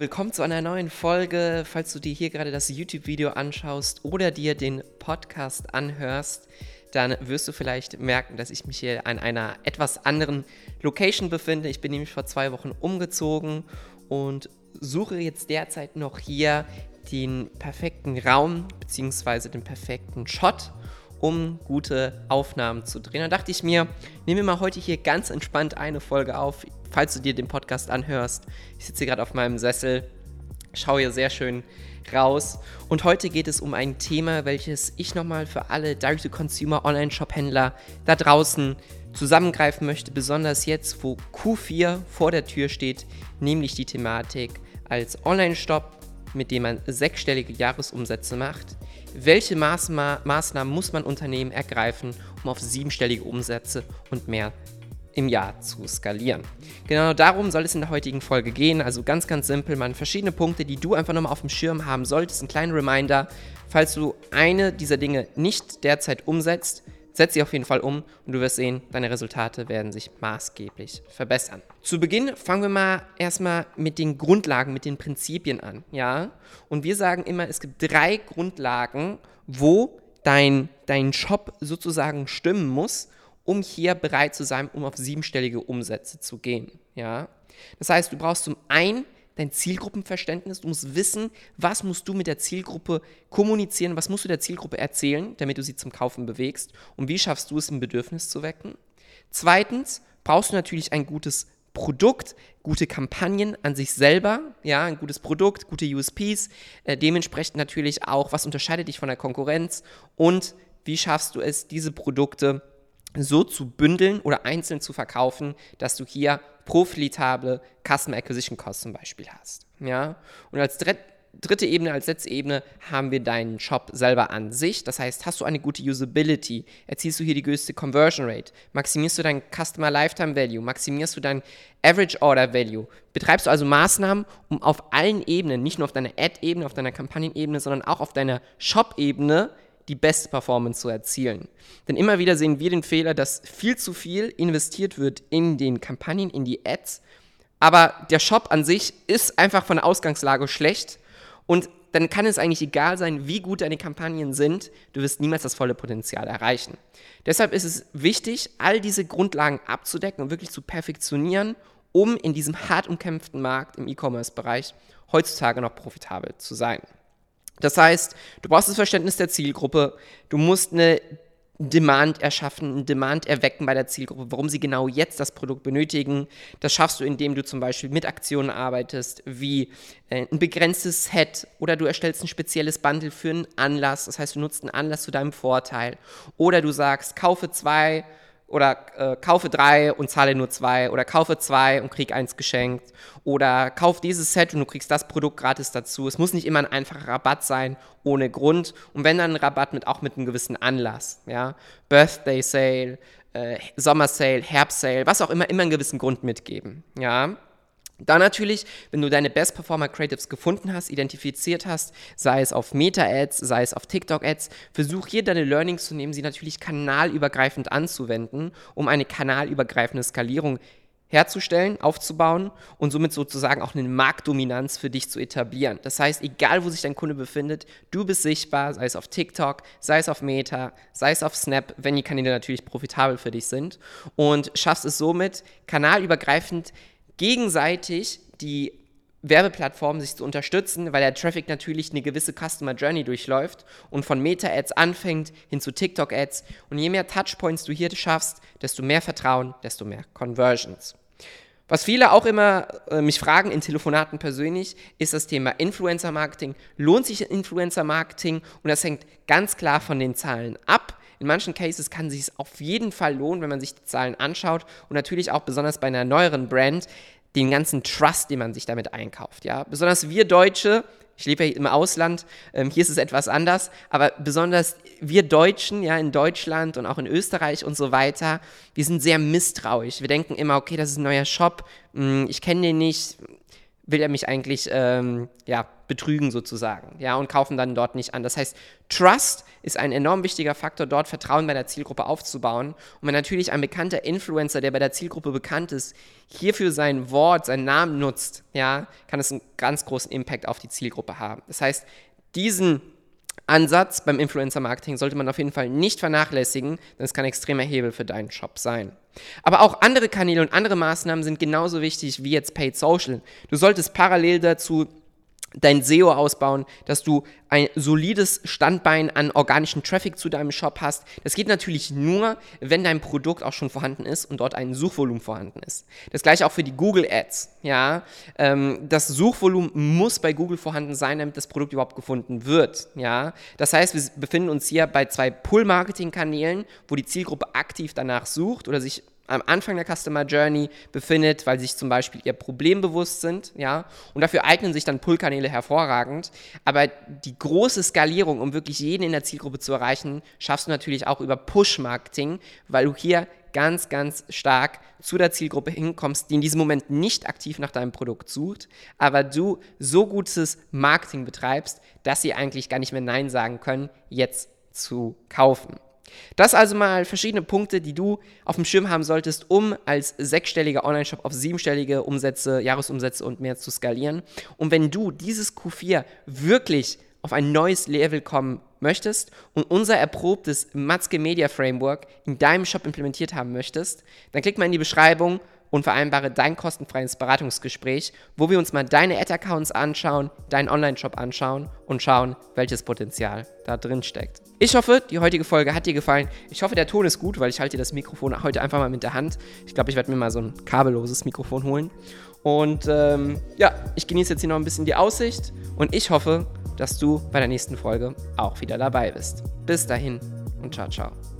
Willkommen zu einer neuen Folge. Falls du dir hier gerade das YouTube-Video anschaust oder dir den Podcast anhörst, dann wirst du vielleicht merken, dass ich mich hier an einer etwas anderen Location befinde. Ich bin nämlich vor zwei Wochen umgezogen und suche jetzt derzeit noch hier den perfekten Raum bzw. den perfekten Shot, um gute Aufnahmen zu drehen. Da dachte ich mir, nehmen wir mal heute hier ganz entspannt eine Folge auf falls du dir den Podcast anhörst. Ich sitze gerade auf meinem Sessel, schaue hier sehr schön raus. Und heute geht es um ein Thema, welches ich nochmal für alle Direct-to-Consumer Online-Shop-Händler da draußen zusammengreifen möchte, besonders jetzt, wo Q4 vor der Tür steht, nämlich die Thematik als Online-Shop, mit dem man sechsstellige Jahresumsätze macht. Welche Maßma Maßnahmen muss man Unternehmen ergreifen, um auf siebenstellige Umsätze und mehr im Jahr zu skalieren. Genau darum soll es in der heutigen Folge gehen. Also ganz, ganz simpel, man verschiedene Punkte, die du einfach nochmal auf dem Schirm haben solltest. Ein kleiner Reminder, falls du eine dieser Dinge nicht derzeit umsetzt, setz sie auf jeden Fall um und du wirst sehen, deine Resultate werden sich maßgeblich verbessern. Zu Beginn fangen wir mal erstmal mit den Grundlagen, mit den Prinzipien an, ja? Und wir sagen immer, es gibt drei Grundlagen, wo dein, dein Shop sozusagen stimmen muss um hier bereit zu sein, um auf siebenstellige Umsätze zu gehen. Ja? Das heißt, du brauchst zum einen dein Zielgruppenverständnis, du musst wissen, was musst du mit der Zielgruppe kommunizieren, was musst du der Zielgruppe erzählen, damit du sie zum Kaufen bewegst und wie schaffst du es, ein Bedürfnis zu wecken. Zweitens brauchst du natürlich ein gutes Produkt, gute Kampagnen an sich selber, ja, ein gutes Produkt, gute USPs, äh, dementsprechend natürlich auch, was unterscheidet dich von der Konkurrenz und wie schaffst du es, diese Produkte so zu bündeln oder einzeln zu verkaufen, dass du hier profitable Customer Acquisition Costs zum Beispiel hast. Ja? Und als dritte Ebene, als letzte Ebene haben wir deinen Shop selber an sich. Das heißt, hast du eine gute Usability, erzielst du hier die größte Conversion Rate, maximierst du dein Customer Lifetime Value, maximierst du dein Average Order Value, betreibst du also Maßnahmen, um auf allen Ebenen, nicht nur auf deiner Ad-Ebene, auf deiner Kampagnenebene, sondern auch auf deiner Shop-Ebene die beste Performance zu erzielen. Denn immer wieder sehen wir den Fehler, dass viel zu viel investiert wird in den Kampagnen, in die Ads, aber der Shop an sich ist einfach von der Ausgangslage schlecht und dann kann es eigentlich egal sein, wie gut deine Kampagnen sind, du wirst niemals das volle Potenzial erreichen. Deshalb ist es wichtig, all diese Grundlagen abzudecken und wirklich zu perfektionieren, um in diesem hart umkämpften Markt im E-Commerce-Bereich heutzutage noch profitabel zu sein. Das heißt, du brauchst das Verständnis der Zielgruppe, du musst eine Demand erschaffen, einen Demand erwecken bei der Zielgruppe, warum sie genau jetzt das Produkt benötigen. Das schaffst du, indem du zum Beispiel mit Aktionen arbeitest, wie äh, ein begrenztes Set oder du erstellst ein spezielles Bundle für einen Anlass. Das heißt, du nutzt einen Anlass zu deinem Vorteil. Oder du sagst, kaufe zwei oder äh, kaufe drei und zahle nur zwei oder kaufe zwei und krieg eins geschenkt oder kauf dieses Set und du kriegst das Produkt gratis dazu. Es muss nicht immer ein einfacher Rabatt sein, ohne Grund und wenn dann ein Rabatt mit auch mit einem gewissen Anlass, ja, Birthday Sale, äh, Sommer Sale, Herbst Sale, was auch immer, immer einen gewissen Grund mitgeben, ja. Dann natürlich, wenn du deine Best Performer Creatives gefunden hast, identifiziert hast, sei es auf Meta-Ads, sei es auf TikTok-Ads, versuch hier deine Learnings zu nehmen, sie natürlich kanalübergreifend anzuwenden, um eine kanalübergreifende Skalierung herzustellen, aufzubauen und somit sozusagen auch eine Marktdominanz für dich zu etablieren. Das heißt, egal wo sich dein Kunde befindet, du bist sichtbar, sei es auf TikTok, sei es auf Meta, sei es auf Snap, wenn die Kanäle natürlich profitabel für dich sind und schaffst es somit kanalübergreifend gegenseitig die Werbeplattformen sich zu unterstützen, weil der Traffic natürlich eine gewisse Customer Journey durchläuft und von Meta-Ads anfängt hin zu TikTok-Ads. Und je mehr Touchpoints du hier schaffst, desto mehr Vertrauen, desto mehr Conversions. Was viele auch immer äh, mich fragen in Telefonaten persönlich, ist das Thema Influencer Marketing. Lohnt sich Influencer Marketing? Und das hängt ganz klar von den Zahlen ab. In manchen Cases kann sich es auf jeden Fall lohnen, wenn man sich die Zahlen anschaut und natürlich auch besonders bei einer neueren Brand den ganzen Trust, den man sich damit einkauft. Ja? Besonders wir Deutsche, ich lebe ja im Ausland, ähm, hier ist es etwas anders, aber besonders wir Deutschen, ja, in Deutschland und auch in Österreich und so weiter, wir sind sehr misstrauisch. Wir denken immer, okay, das ist ein neuer Shop, mh, hm, ich kenne den nicht, will er mich eigentlich ähm, ja, betrügen sozusagen, ja, und kaufen dann dort nicht an. Das heißt, Trust ist ein enorm wichtiger Faktor, dort Vertrauen bei der Zielgruppe aufzubauen. Und wenn natürlich ein bekannter Influencer, der bei der Zielgruppe bekannt ist, hierfür sein Wort, seinen Namen nutzt, ja, kann es einen ganz großen Impact auf die Zielgruppe haben. Das heißt, diesen Ansatz beim Influencer-Marketing sollte man auf jeden Fall nicht vernachlässigen, denn es kann extremer Hebel für deinen Shop sein. Aber auch andere Kanäle und andere Maßnahmen sind genauso wichtig wie jetzt Paid Social. Du solltest parallel dazu dein SEO ausbauen, dass du ein solides Standbein an organischen Traffic zu deinem Shop hast. Das geht natürlich nur, wenn dein Produkt auch schon vorhanden ist und dort ein Suchvolumen vorhanden ist. Das gleiche auch für die Google Ads. Ja, ähm, das Suchvolumen muss bei Google vorhanden sein, damit das Produkt überhaupt gefunden wird. Ja, das heißt, wir befinden uns hier bei zwei Pull-Marketing-Kanälen, wo die Zielgruppe aktiv danach sucht oder sich am Anfang der Customer Journey befindet, weil sie sich zum Beispiel ihr Problem bewusst sind, ja, und dafür eignen sich dann Pull-Kanäle hervorragend. Aber die große Skalierung, um wirklich jeden in der Zielgruppe zu erreichen, schaffst du natürlich auch über Push-Marketing, weil du hier ganz, ganz stark zu der Zielgruppe hinkommst, die in diesem Moment nicht aktiv nach deinem Produkt sucht, aber du so gutes Marketing betreibst, dass sie eigentlich gar nicht mehr Nein sagen können, jetzt zu kaufen. Das also mal verschiedene Punkte, die du auf dem Schirm haben solltest, um als sechsstelliger Online-Shop auf siebenstellige Umsätze, Jahresumsätze und mehr zu skalieren. Und wenn du dieses Q4 wirklich auf ein neues Level kommen möchtest und unser erprobtes Matzke Media Framework in deinem Shop implementiert haben möchtest, dann klick mal in die Beschreibung und vereinbare dein kostenfreies Beratungsgespräch, wo wir uns mal deine Ad-Accounts anschauen, deinen Online-Shop anschauen und schauen, welches Potenzial da drin steckt. Ich hoffe, die heutige Folge hat dir gefallen. Ich hoffe, der Ton ist gut, weil ich halte das Mikrofon heute einfach mal mit der Hand. Ich glaube, ich werde mir mal so ein kabelloses Mikrofon holen. Und ähm, ja, ich genieße jetzt hier noch ein bisschen die Aussicht und ich hoffe, dass du bei der nächsten Folge auch wieder dabei bist. Bis dahin und ciao, ciao.